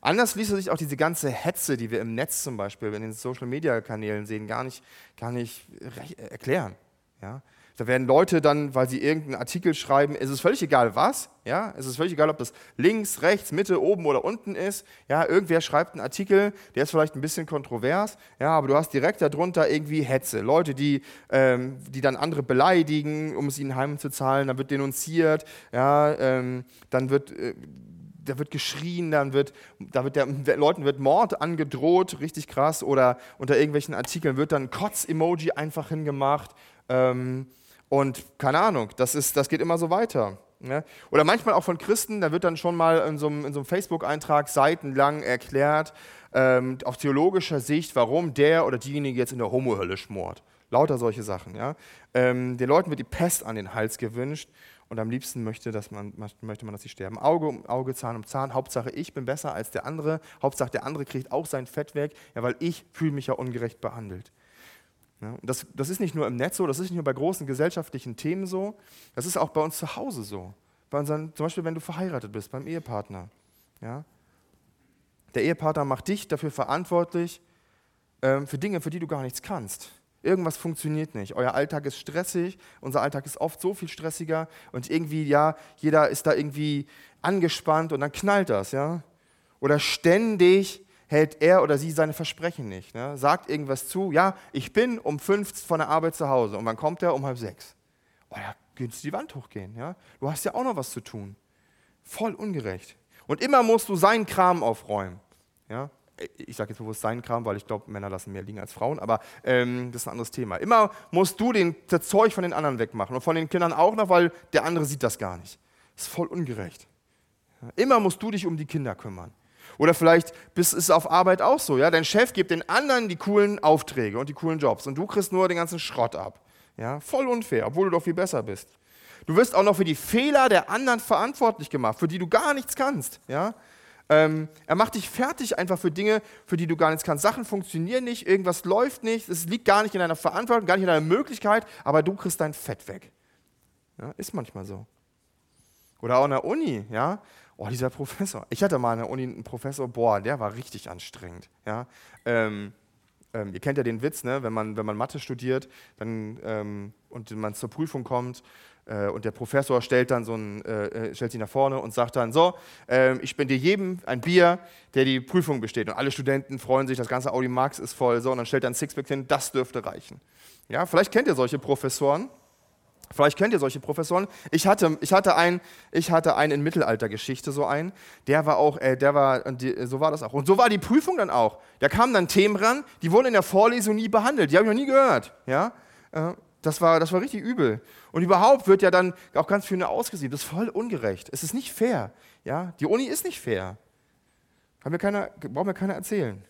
Anders ließe sich auch diese ganze Hetze, die wir im Netz zum Beispiel, in den Social-Media-Kanälen sehen, gar nicht, gar nicht erklären. Ja? Da werden Leute dann, weil sie irgendeinen Artikel schreiben, ist es völlig egal was, ja, es ist völlig egal, ob das links, rechts, Mitte, oben oder unten ist, ja, irgendwer schreibt einen Artikel, der ist vielleicht ein bisschen kontrovers, ja, aber du hast direkt darunter irgendwie Hetze, Leute, die, ähm, die dann andere beleidigen, um es ihnen heimzuzahlen, dann wird denunziert, ja, ähm, dann wird äh, da wird geschrien, dann wird, da wird der, der, Leuten wird Mord angedroht, richtig krass, oder unter irgendwelchen Artikeln wird dann Kotz-Emoji einfach hingemacht. Ähm, und keine Ahnung, das, ist, das geht immer so weiter. Ne? Oder manchmal auch von Christen, da wird dann schon mal in so einem, so einem Facebook-Eintrag seitenlang erklärt, ähm, aus theologischer Sicht, warum der oder diejenige jetzt in der Homo-Hölle schmort. Lauter solche Sachen. Ja? Ähm, den Leuten wird die Pest an den Hals gewünscht und am liebsten möchte, dass man, möchte man, dass sie sterben. Auge um Auge, Zahn um Zahn. Hauptsache, ich bin besser als der andere. Hauptsache, der andere kriegt auch sein Fett weg, ja, weil ich fühle mich ja ungerecht behandelt. Ja, das, das ist nicht nur im Netz so, das ist nicht nur bei großen gesellschaftlichen Themen so, das ist auch bei uns zu Hause so. Bei unseren, zum Beispiel, wenn du verheiratet bist, beim Ehepartner. Ja? Der Ehepartner macht dich dafür verantwortlich, ähm, für Dinge, für die du gar nichts kannst. Irgendwas funktioniert nicht. Euer Alltag ist stressig, unser Alltag ist oft so viel stressiger und irgendwie, ja, jeder ist da irgendwie angespannt und dann knallt das, ja. Oder ständig hält er oder sie seine Versprechen nicht. Ne? Sagt irgendwas zu, ja, ich bin um fünf von der Arbeit zu Hause und wann kommt er? Um halb sechs. Oh, ja, könntest du die Wand hochgehen. Ja? Du hast ja auch noch was zu tun. Voll ungerecht. Und immer musst du seinen Kram aufräumen. Ja? Ich sage jetzt bewusst seinen Kram, weil ich glaube, Männer lassen mehr liegen als Frauen, aber ähm, das ist ein anderes Thema. Immer musst du den, das Zeug von den anderen wegmachen und von den Kindern auch noch, weil der andere sieht das gar nicht. Das ist voll ungerecht. Immer musst du dich um die Kinder kümmern. Oder vielleicht ist es auf Arbeit auch so. Ja? Dein Chef gibt den anderen die coolen Aufträge und die coolen Jobs und du kriegst nur den ganzen Schrott ab. Ja? Voll unfair, obwohl du doch viel besser bist. Du wirst auch noch für die Fehler der anderen verantwortlich gemacht, für die du gar nichts kannst. Ja? Ähm, er macht dich fertig einfach für Dinge, für die du gar nichts kannst. Sachen funktionieren nicht, irgendwas läuft nicht, es liegt gar nicht in deiner Verantwortung, gar nicht in deiner Möglichkeit, aber du kriegst dein Fett weg. Ja, ist manchmal so. Oder auch in der Uni, ja oh, dieser Professor. Ich hatte mal an der Uni einen Professor, boah, der war richtig anstrengend. Ja? Ähm, ähm, ihr kennt ja den Witz, ne? wenn, man, wenn man Mathe studiert dann, ähm, und man zur Prüfung kommt äh, und der Professor stellt dann so ein, äh, äh stellt sich nach vorne und sagt dann, so, äh, ich spendiere jedem ein Bier, der die Prüfung besteht. Und alle Studenten freuen sich, das ganze Audi Max ist voll, so, und dann stellt er ein Sixpack hin, das dürfte reichen. Ja, vielleicht kennt ihr solche Professoren. Vielleicht kennt ihr solche Professoren. Ich hatte, ich hatte einen, ich hatte einen in Mittelaltergeschichte so einen. Der war auch, äh, der war, die, so war das auch. Und so war die Prüfung dann auch. Da kamen dann Themen ran, die wurden in der Vorlesung nie behandelt. Die habe ich noch nie gehört. Ja, äh, das war, das war richtig übel. Und überhaupt wird ja dann auch ganz viel ausgesiebt. Das ist voll ungerecht. Es ist nicht fair. Ja, die Uni ist nicht fair. Haben wir keiner, braucht mir keiner erzählen.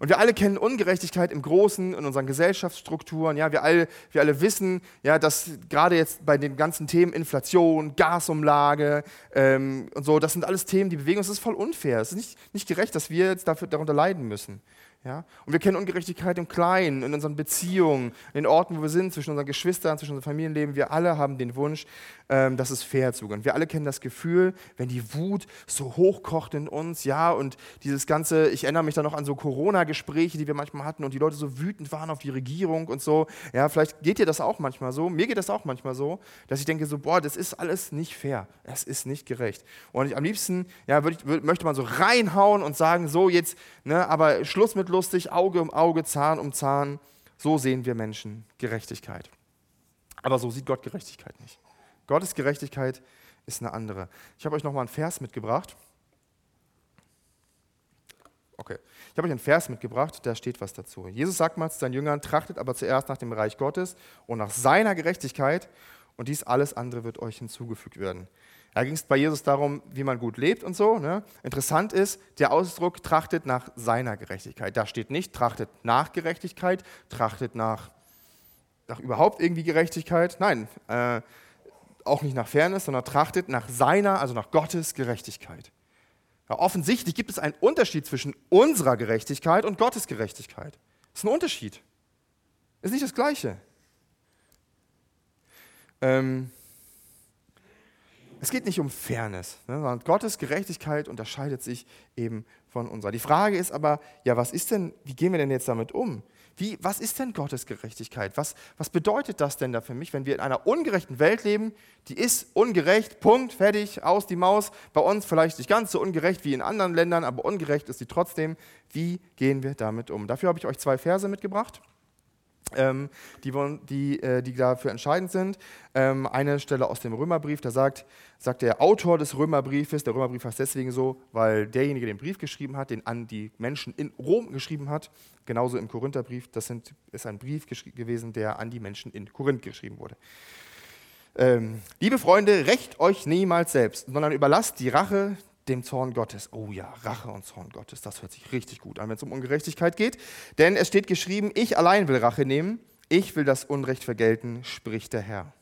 Und wir alle kennen Ungerechtigkeit im Großen, in unseren Gesellschaftsstrukturen. Ja, wir, alle, wir alle wissen, ja, dass gerade jetzt bei den ganzen Themen Inflation, Gasumlage ähm, und so, das sind alles Themen, die bewegen uns. Das ist voll unfair. Es ist nicht, nicht gerecht, dass wir jetzt dafür, darunter leiden müssen. Ja? Und wir kennen Ungerechtigkeit im Kleinen, in unseren Beziehungen, in den Orten, wo wir sind, zwischen unseren Geschwistern, zwischen unserem Familienleben. Wir alle haben den Wunsch, ähm, dass es fair zugeht. Wir alle kennen das Gefühl, wenn die Wut so hochkocht in uns, ja, und dieses ganze, ich erinnere mich da noch an so Corona-Gespräche, die wir manchmal hatten und die Leute so wütend waren auf die Regierung und so. Ja, vielleicht geht dir das auch manchmal so. Mir geht das auch manchmal so, dass ich denke so, boah, das ist alles nicht fair. Es ist nicht gerecht. Und ich, am liebsten, ja, würd ich, würd, möchte man so reinhauen und sagen, so jetzt, ne, aber Schluss mit lustig, Auge um Auge, Zahn um Zahn. So sehen wir Menschen Gerechtigkeit. Aber so sieht Gott Gerechtigkeit nicht. Gottes Gerechtigkeit ist eine andere. Ich habe euch nochmal einen Vers mitgebracht. Okay, ich habe euch einen Vers mitgebracht, da steht was dazu. Jesus sagt mal zu seinen Jüngern, trachtet aber zuerst nach dem Reich Gottes und nach seiner Gerechtigkeit und dies alles andere wird euch hinzugefügt werden. Da ging es bei Jesus darum, wie man gut lebt und so. Ne? Interessant ist, der Ausdruck trachtet nach seiner Gerechtigkeit. Da steht nicht, trachtet nach Gerechtigkeit, trachtet nach, nach überhaupt irgendwie Gerechtigkeit. Nein, äh, auch nicht nach Fairness, sondern trachtet nach seiner, also nach Gottes Gerechtigkeit. Ja, offensichtlich gibt es einen Unterschied zwischen unserer Gerechtigkeit und Gottes Gerechtigkeit. Das ist ein Unterschied. Ist nicht das Gleiche. Ähm, es geht nicht um Fairness, ne, sondern Gottes Gerechtigkeit unterscheidet sich eben von unserer. Die Frage ist aber, ja, was ist denn, wie gehen wir denn jetzt damit um? Wie, was ist denn Gottes Gerechtigkeit? Was, was bedeutet das denn da für mich, wenn wir in einer ungerechten Welt leben? Die ist ungerecht, Punkt, fertig, aus die Maus. Bei uns vielleicht nicht ganz so ungerecht wie in anderen Ländern, aber ungerecht ist sie trotzdem. Wie gehen wir damit um? Dafür habe ich euch zwei Verse mitgebracht ähm, die, die, äh, die dafür entscheidend sind. Ähm, eine Stelle aus dem Römerbrief, da sagt, sagt der Autor des Römerbriefes, der Römerbrief heißt deswegen so, weil derjenige den Brief geschrieben hat, den an die Menschen in Rom geschrieben hat, genauso im Korintherbrief, das sind, ist ein Brief gewesen, der an die Menschen in Korinth geschrieben wurde. Ähm, liebe Freunde, rächt euch niemals selbst, sondern überlasst die Rache dem Zorn Gottes. Oh ja, Rache und Zorn Gottes, das hört sich richtig gut an, wenn es um Ungerechtigkeit geht. Denn es steht geschrieben, ich allein will Rache nehmen, ich will das Unrecht vergelten, spricht der Herr.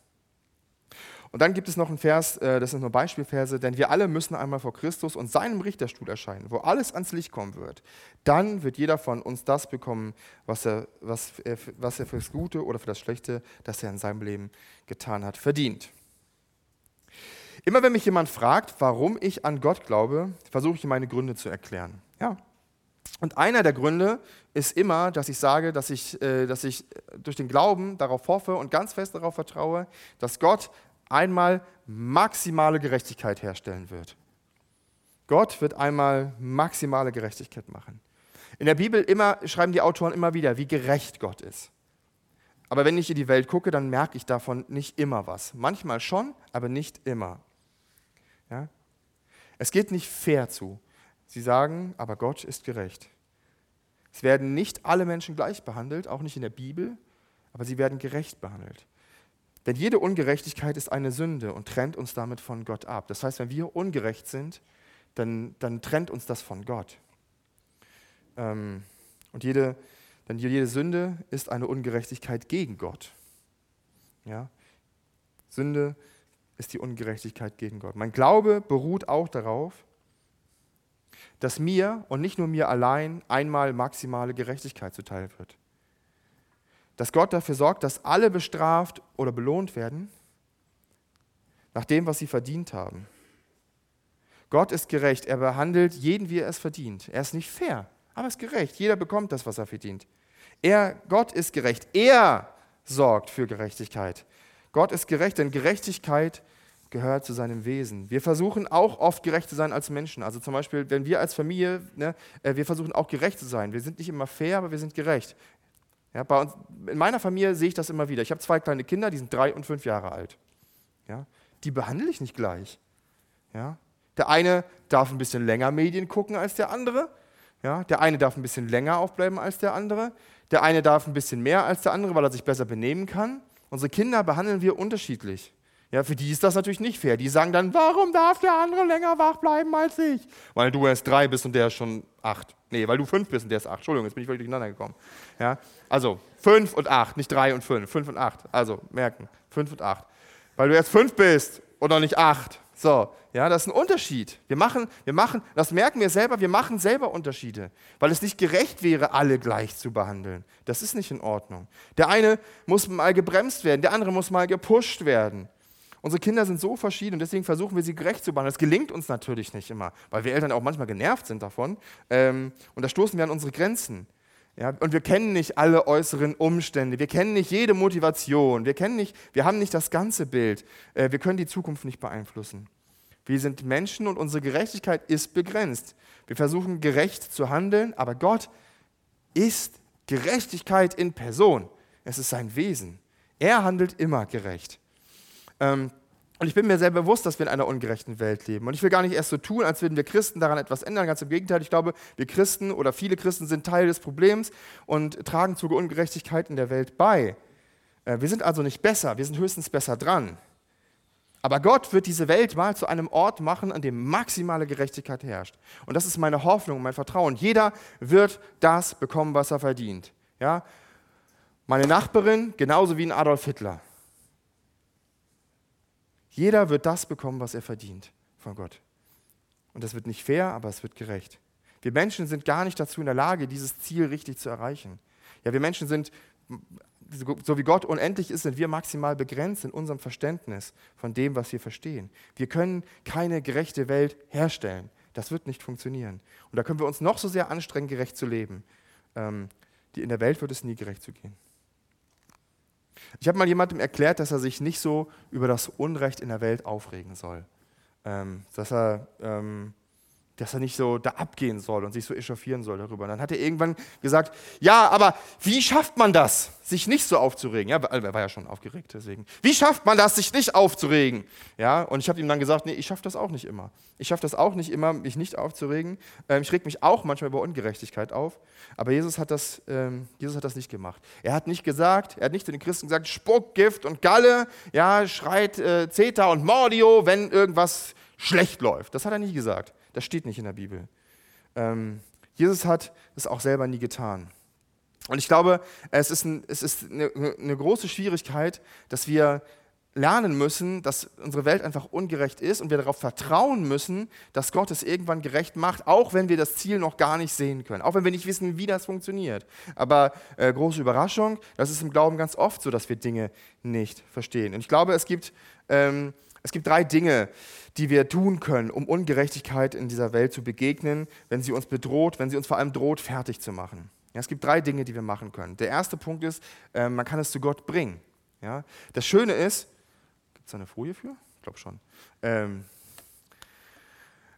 Und dann gibt es noch einen Vers, äh, das sind nur Beispielverse, denn wir alle müssen einmal vor Christus und seinem Richterstuhl erscheinen, wo alles ans Licht kommen wird. Dann wird jeder von uns das bekommen, was er, was, was er für das Gute oder für das Schlechte, das er in seinem Leben getan hat, verdient. Immer wenn mich jemand fragt, warum ich an Gott glaube, versuche ich meine Gründe zu erklären. Ja. Und einer der Gründe ist immer, dass ich sage, dass ich, äh, dass ich durch den Glauben darauf hoffe und ganz fest darauf vertraue, dass Gott einmal maximale Gerechtigkeit herstellen wird. Gott wird einmal maximale Gerechtigkeit machen. In der Bibel immer, schreiben die Autoren immer wieder, wie gerecht Gott ist. Aber wenn ich in die Welt gucke, dann merke ich davon nicht immer was. Manchmal schon, aber nicht immer. Ja? Es geht nicht fair zu. Sie sagen, aber Gott ist gerecht. Es werden nicht alle Menschen gleich behandelt, auch nicht in der Bibel, aber sie werden gerecht behandelt. Denn jede Ungerechtigkeit ist eine Sünde und trennt uns damit von Gott ab. Das heißt, wenn wir ungerecht sind, dann, dann trennt uns das von Gott. Ähm, und jede, denn jede Sünde ist eine Ungerechtigkeit gegen Gott. Ja? Sünde ist die Ungerechtigkeit gegen Gott. Mein Glaube beruht auch darauf, dass mir und nicht nur mir allein einmal maximale Gerechtigkeit zuteil wird. Dass Gott dafür sorgt, dass alle bestraft oder belohnt werden nach dem, was sie verdient haben. Gott ist gerecht. Er behandelt jeden, wie er es verdient. Er ist nicht fair, aber er ist gerecht. Jeder bekommt das, was er verdient. Er, Gott ist gerecht. Er sorgt für Gerechtigkeit. Gott ist gerecht, denn Gerechtigkeit gehört zu seinem Wesen. Wir versuchen auch oft gerecht zu sein als Menschen. Also zum Beispiel, wenn wir als Familie, ne, äh, wir versuchen auch gerecht zu sein. Wir sind nicht immer fair, aber wir sind gerecht. Ja, bei uns, in meiner Familie sehe ich das immer wieder. Ich habe zwei kleine Kinder, die sind drei und fünf Jahre alt. Ja, die behandle ich nicht gleich. Ja, der eine darf ein bisschen länger Medien gucken als der andere. Ja, der eine darf ein bisschen länger aufbleiben als der andere. Der eine darf ein bisschen mehr als der andere, weil er sich besser benehmen kann. Unsere Kinder behandeln wir unterschiedlich. Ja, für die ist das natürlich nicht fair. Die sagen dann, warum darf der andere länger wach bleiben als ich? Weil du erst drei bist und der ist schon acht. Nee, weil du fünf bist und der ist acht. Entschuldigung, jetzt bin ich völlig durcheinander gekommen. Ja, also fünf und acht, nicht drei und fünf. Fünf und acht. Also merken, fünf und acht. Weil du erst fünf bist und noch nicht acht. So, ja, das ist ein Unterschied. Wir machen, wir machen, das merken wir selber, wir machen selber Unterschiede, weil es nicht gerecht wäre, alle gleich zu behandeln. Das ist nicht in Ordnung. Der eine muss mal gebremst werden, der andere muss mal gepusht werden. Unsere Kinder sind so verschieden und deswegen versuchen wir sie gerecht zu behandeln. Das gelingt uns natürlich nicht immer, weil wir Eltern auch manchmal genervt sind davon. Ähm, und da stoßen wir an unsere Grenzen. Ja, und wir kennen nicht alle äußeren Umstände, wir kennen nicht jede Motivation, wir, kennen nicht, wir haben nicht das ganze Bild, äh, wir können die Zukunft nicht beeinflussen. Wir sind Menschen und unsere Gerechtigkeit ist begrenzt. Wir versuchen gerecht zu handeln, aber Gott ist Gerechtigkeit in Person. Es ist sein Wesen. Er handelt immer gerecht. Ähm, und ich bin mir sehr bewusst, dass wir in einer ungerechten Welt leben. Und ich will gar nicht erst so tun, als würden wir Christen daran etwas ändern. Ganz im Gegenteil, ich glaube, wir Christen oder viele Christen sind Teil des Problems und tragen zur Ungerechtigkeit in der Welt bei. Äh, wir sind also nicht besser, wir sind höchstens besser dran. Aber Gott wird diese Welt mal zu einem Ort machen, an dem maximale Gerechtigkeit herrscht. Und das ist meine Hoffnung, mein Vertrauen. Jeder wird das bekommen, was er verdient. Ja? Meine Nachbarin genauso wie ein Adolf Hitler. Jeder wird das bekommen, was er verdient von Gott. Und das wird nicht fair, aber es wird gerecht. Wir Menschen sind gar nicht dazu in der Lage, dieses Ziel richtig zu erreichen. Ja, wir Menschen sind, so wie Gott unendlich ist, sind wir maximal begrenzt in unserem Verständnis von dem, was wir verstehen. Wir können keine gerechte Welt herstellen. Das wird nicht funktionieren. Und da können wir uns noch so sehr anstrengen, gerecht zu leben. Ähm, in der Welt wird es nie gerecht zu gehen. Ich habe mal jemandem erklärt, dass er sich nicht so über das Unrecht in der Welt aufregen soll. Ähm, dass, er, ähm, dass er nicht so da abgehen soll und sich so echauffieren soll darüber. Und dann hat er irgendwann gesagt, ja, aber wie schafft man das, sich nicht so aufzuregen? Ja, er war ja schon aufgeregt, deswegen. Wie schafft man das, sich nicht aufzuregen? Ja, und ich habe ihm dann gesagt, nee, ich schaffe das auch nicht immer. Ich schaffe das auch nicht immer, mich nicht aufzuregen. Ähm, ich reg mich auch manchmal über Ungerechtigkeit auf. Aber Jesus hat, das, ähm, Jesus hat das nicht gemacht. Er hat nicht gesagt, er hat nicht zu den Christen gesagt, Spuck, Gift und Galle, ja, schreit äh, Zeta und Mordio, wenn irgendwas schlecht läuft. Das hat er nie gesagt. Das steht nicht in der Bibel. Ähm, Jesus hat es auch selber nie getan. Und ich glaube, es ist, ein, es ist eine, eine große Schwierigkeit, dass wir lernen müssen, dass unsere Welt einfach ungerecht ist und wir darauf vertrauen müssen, dass Gott es irgendwann gerecht macht, auch wenn wir das Ziel noch gar nicht sehen können, auch wenn wir nicht wissen, wie das funktioniert. Aber äh, große Überraschung, das ist im Glauben ganz oft so, dass wir Dinge nicht verstehen. Und ich glaube, es gibt, ähm, es gibt drei Dinge, die wir tun können, um Ungerechtigkeit in dieser Welt zu begegnen, wenn sie uns bedroht, wenn sie uns vor allem droht, fertig zu machen. Ja, es gibt drei Dinge, die wir machen können. Der erste Punkt ist, äh, man kann es zu Gott bringen. Ja? Das Schöne ist, gibt es da eine Folie für? Ich glaube schon. Ähm,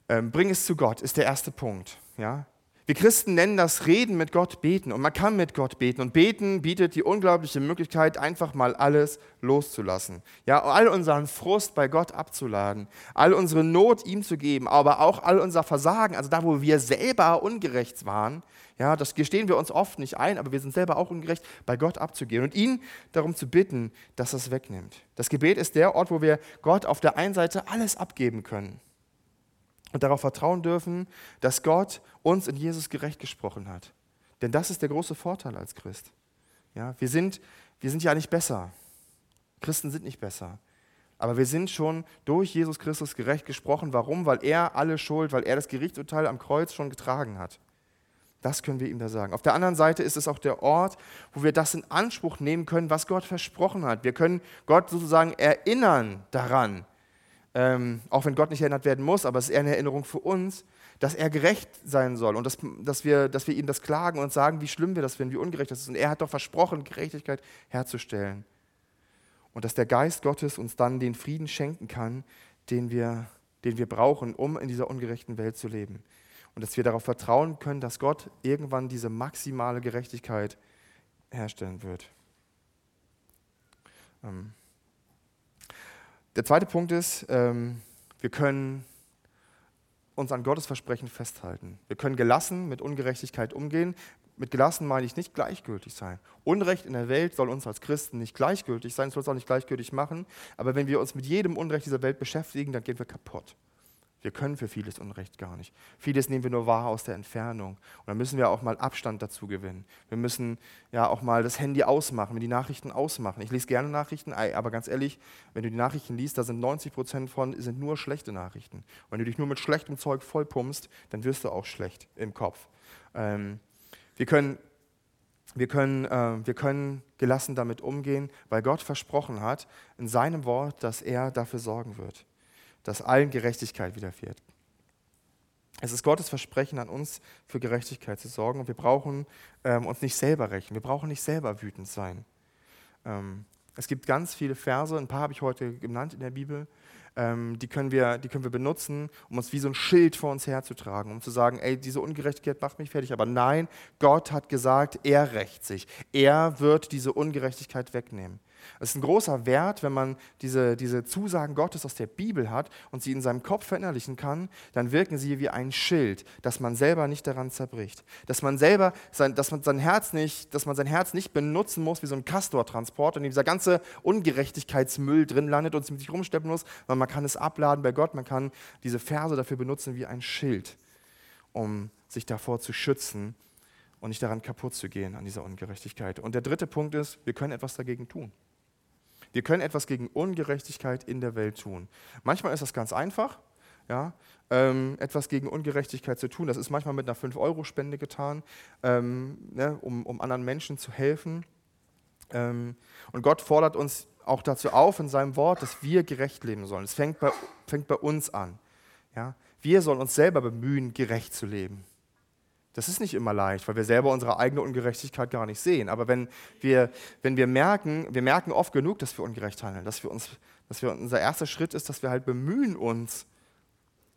ähm, bring es zu Gott ist der erste Punkt. Ja? Wir Christen nennen das Reden mit Gott beten. Und man kann mit Gott beten. Und beten bietet die unglaubliche Möglichkeit, einfach mal alles loszulassen. Ja, all unseren Frust bei Gott abzuladen, all unsere Not ihm zu geben, aber auch all unser Versagen, also da, wo wir selber ungerecht waren, ja, das gestehen wir uns oft nicht ein, aber wir sind selber auch ungerecht, bei Gott abzugehen und ihn darum zu bitten, dass er es wegnimmt. Das Gebet ist der Ort, wo wir Gott auf der einen Seite alles abgeben können und darauf vertrauen dürfen, dass Gott uns in Jesus gerecht gesprochen hat. Denn das ist der große Vorteil als Christ. Ja, wir, sind, wir sind ja nicht besser. Christen sind nicht besser. Aber wir sind schon durch Jesus Christus gerecht gesprochen. Warum? Weil er alle Schuld, weil er das Gerichtsurteil am Kreuz schon getragen hat. Das können wir ihm da sagen. Auf der anderen Seite ist es auch der Ort, wo wir das in Anspruch nehmen können, was Gott versprochen hat. Wir können Gott sozusagen erinnern daran, ähm, auch wenn Gott nicht erinnert werden muss, aber es ist eher eine Erinnerung für uns, dass er gerecht sein soll und dass, dass, wir, dass wir ihm das klagen und sagen, wie schlimm wir das finden, wie ungerecht das ist. Und er hat doch versprochen, Gerechtigkeit herzustellen. Und dass der Geist Gottes uns dann den Frieden schenken kann, den wir, den wir brauchen, um in dieser ungerechten Welt zu leben. Und dass wir darauf vertrauen können, dass Gott irgendwann diese maximale Gerechtigkeit herstellen wird. Ähm. Der zweite Punkt ist, ähm, wir können uns an Gottes Versprechen festhalten. Wir können gelassen mit Ungerechtigkeit umgehen. Mit gelassen meine ich nicht gleichgültig sein. Unrecht in der Welt soll uns als Christen nicht gleichgültig sein, soll es auch nicht gleichgültig machen. Aber wenn wir uns mit jedem Unrecht dieser Welt beschäftigen, dann gehen wir kaputt. Wir können für vieles Unrecht gar nicht. Vieles nehmen wir nur wahr aus der Entfernung. Und dann müssen wir auch mal Abstand dazu gewinnen. Wir müssen ja auch mal das Handy ausmachen, die Nachrichten ausmachen. Ich lese gerne Nachrichten, aber ganz ehrlich, wenn du die Nachrichten liest, da sind 90 Prozent von sind nur schlechte Nachrichten. Und wenn du dich nur mit schlechtem Zeug vollpumpst, dann wirst du auch schlecht im Kopf. Ähm, wir können wir können, äh, wir können gelassen damit umgehen, weil Gott versprochen hat in seinem Wort, dass er dafür sorgen wird dass allen Gerechtigkeit widerfährt. Es ist Gottes Versprechen an uns, für Gerechtigkeit zu sorgen. Und wir brauchen ähm, uns nicht selber rächen. Wir brauchen nicht selber wütend sein. Ähm, es gibt ganz viele Verse, ein paar habe ich heute genannt in der Bibel, ähm, die, können wir, die können wir benutzen, um uns wie so ein Schild vor uns herzutragen, um zu sagen, ey, diese Ungerechtigkeit macht mich fertig. Aber nein, Gott hat gesagt, er rächt sich. Er wird diese Ungerechtigkeit wegnehmen. Es ist ein großer Wert, wenn man diese, diese Zusagen Gottes aus der Bibel hat und sie in seinem Kopf verinnerlichen kann, dann wirken sie wie ein Schild, dass man selber nicht daran zerbricht. Dass man selber, sein, dass man sein Herz nicht, dass man sein Herz nicht benutzen muss wie so ein Castortransport, in dem dieser ganze Ungerechtigkeitsmüll drin landet und mit sich rumsteppen muss, sondern man kann es abladen bei Gott, man kann diese Verse dafür benutzen wie ein Schild, um sich davor zu schützen und nicht daran kaputt zu gehen an dieser Ungerechtigkeit. Und der dritte Punkt ist, wir können etwas dagegen tun. Wir können etwas gegen Ungerechtigkeit in der Welt tun. Manchmal ist das ganz einfach, ja, ähm, etwas gegen Ungerechtigkeit zu tun. Das ist manchmal mit einer 5-Euro-Spende getan, ähm, ne, um, um, anderen Menschen zu helfen. Ähm, und Gott fordert uns auch dazu auf in seinem Wort, dass wir gerecht leben sollen. Es fängt bei, fängt bei uns an. Ja. Wir sollen uns selber bemühen, gerecht zu leben. Das ist nicht immer leicht, weil wir selber unsere eigene Ungerechtigkeit gar nicht sehen. Aber wenn wir, wenn wir merken, wir merken oft genug, dass wir ungerecht handeln, dass wir uns, dass wir, unser erster Schritt ist, dass wir halt bemühen uns,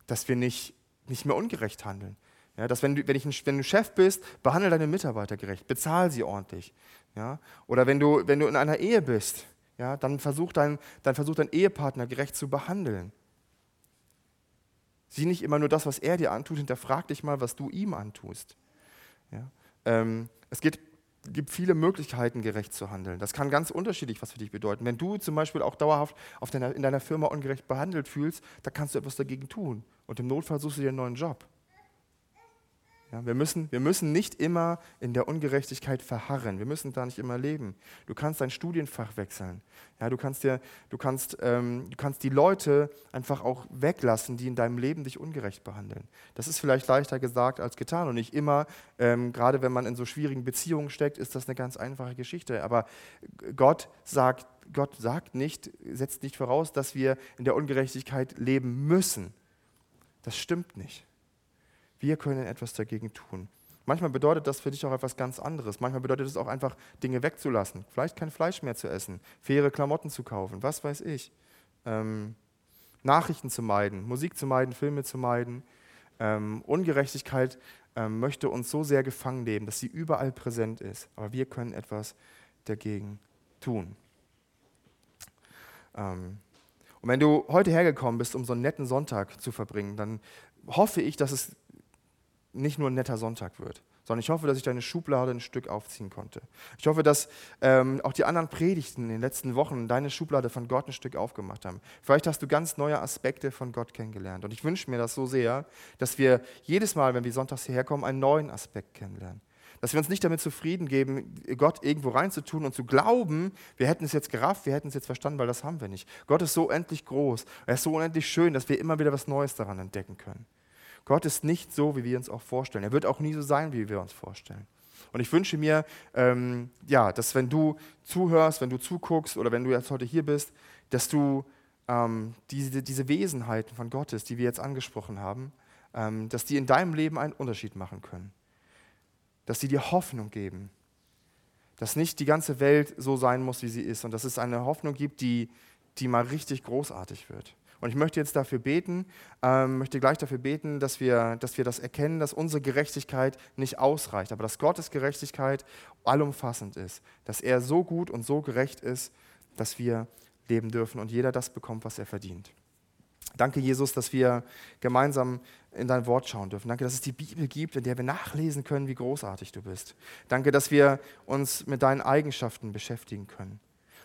dass wir nicht, nicht mehr ungerecht handeln. Ja, dass wenn du, wenn, ich ein, wenn du Chef bist, behandle deine Mitarbeiter gerecht, bezahl sie ordentlich. Ja? Oder wenn du, wenn du in einer Ehe bist, ja, dann, versuch dein, dann versuch deinen Ehepartner gerecht zu behandeln. Sieh nicht immer nur das, was er dir antut, hinterfrag dich mal, was du ihm antust. Ja? Ähm, es geht, gibt viele Möglichkeiten, gerecht zu handeln. Das kann ganz unterschiedlich was für dich bedeuten. Wenn du zum Beispiel auch dauerhaft deiner, in deiner Firma ungerecht behandelt fühlst, da kannst du etwas dagegen tun. Und im Notfall suchst du dir einen neuen Job. Ja, wir, müssen, wir müssen nicht immer in der Ungerechtigkeit verharren. Wir müssen da nicht immer leben. Du kannst dein Studienfach wechseln. Ja, du, kannst dir, du, kannst, ähm, du kannst die Leute einfach auch weglassen, die in deinem Leben dich ungerecht behandeln. Das ist vielleicht leichter gesagt als getan. Und nicht immer, ähm, gerade wenn man in so schwierigen Beziehungen steckt, ist das eine ganz einfache Geschichte. Aber Gott sagt, Gott sagt nicht, setzt nicht voraus, dass wir in der Ungerechtigkeit leben müssen. Das stimmt nicht. Wir können etwas dagegen tun. Manchmal bedeutet das für dich auch etwas ganz anderes. Manchmal bedeutet es auch einfach, Dinge wegzulassen. Vielleicht kein Fleisch mehr zu essen, faire Klamotten zu kaufen, was weiß ich. Ähm, Nachrichten zu meiden, Musik zu meiden, Filme zu meiden. Ähm, Ungerechtigkeit ähm, möchte uns so sehr gefangen nehmen, dass sie überall präsent ist. Aber wir können etwas dagegen tun. Ähm, und wenn du heute hergekommen bist, um so einen netten Sonntag zu verbringen, dann hoffe ich, dass es nicht nur ein netter Sonntag wird, sondern ich hoffe, dass ich deine Schublade ein Stück aufziehen konnte. Ich hoffe, dass ähm, auch die anderen Predigten in den letzten Wochen deine Schublade von Gott ein Stück aufgemacht haben. Vielleicht hast du ganz neue Aspekte von Gott kennengelernt. Und ich wünsche mir das so sehr, dass wir jedes Mal, wenn wir sonntags hierher kommen, einen neuen Aspekt kennenlernen. Dass wir uns nicht damit zufrieden geben, Gott irgendwo reinzutun und zu glauben, wir hätten es jetzt gerafft, wir hätten es jetzt verstanden, weil das haben wir nicht. Gott ist so unendlich groß, er ist so unendlich schön, dass wir immer wieder was Neues daran entdecken können. Gott ist nicht so, wie wir uns auch vorstellen. Er wird auch nie so sein, wie wir uns vorstellen. Und ich wünsche mir, ähm, ja, dass wenn du zuhörst, wenn du zuguckst oder wenn du jetzt heute hier bist, dass du ähm, diese, diese Wesenheiten von Gottes, die wir jetzt angesprochen haben, ähm, dass die in deinem Leben einen Unterschied machen können. Dass sie dir Hoffnung geben. Dass nicht die ganze Welt so sein muss, wie sie ist. Und dass es eine Hoffnung gibt, die, die mal richtig großartig wird. Und ich möchte jetzt dafür beten, ähm, möchte gleich dafür beten, dass wir, dass wir das erkennen, dass unsere Gerechtigkeit nicht ausreicht, aber dass Gottes Gerechtigkeit allumfassend ist, dass er so gut und so gerecht ist, dass wir leben dürfen und jeder das bekommt, was er verdient. Danke, Jesus, dass wir gemeinsam in dein Wort schauen dürfen. Danke, dass es die Bibel gibt, in der wir nachlesen können, wie großartig du bist. Danke, dass wir uns mit deinen Eigenschaften beschäftigen können.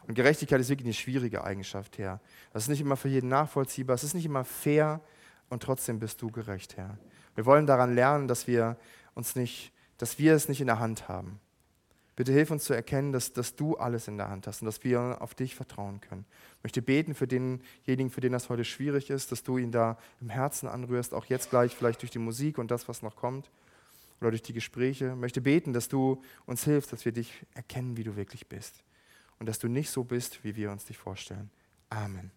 Und Gerechtigkeit ist wirklich eine schwierige Eigenschaft, Herr. Das ist nicht immer für jeden nachvollziehbar, es ist nicht immer fair, und trotzdem bist du gerecht, Herr. Wir wollen daran lernen, dass wir uns nicht, dass wir es nicht in der Hand haben. Bitte hilf uns zu erkennen, dass, dass du alles in der Hand hast und dass wir auf dich vertrauen können. Ich möchte beten für denjenigen, für den das heute schwierig ist, dass du ihn da im Herzen anrührst, auch jetzt gleich vielleicht durch die Musik und das, was noch kommt oder durch die Gespräche. Ich möchte beten, dass du uns hilfst, dass wir dich erkennen, wie du wirklich bist und dass du nicht so bist, wie wir uns dich vorstellen. Amen.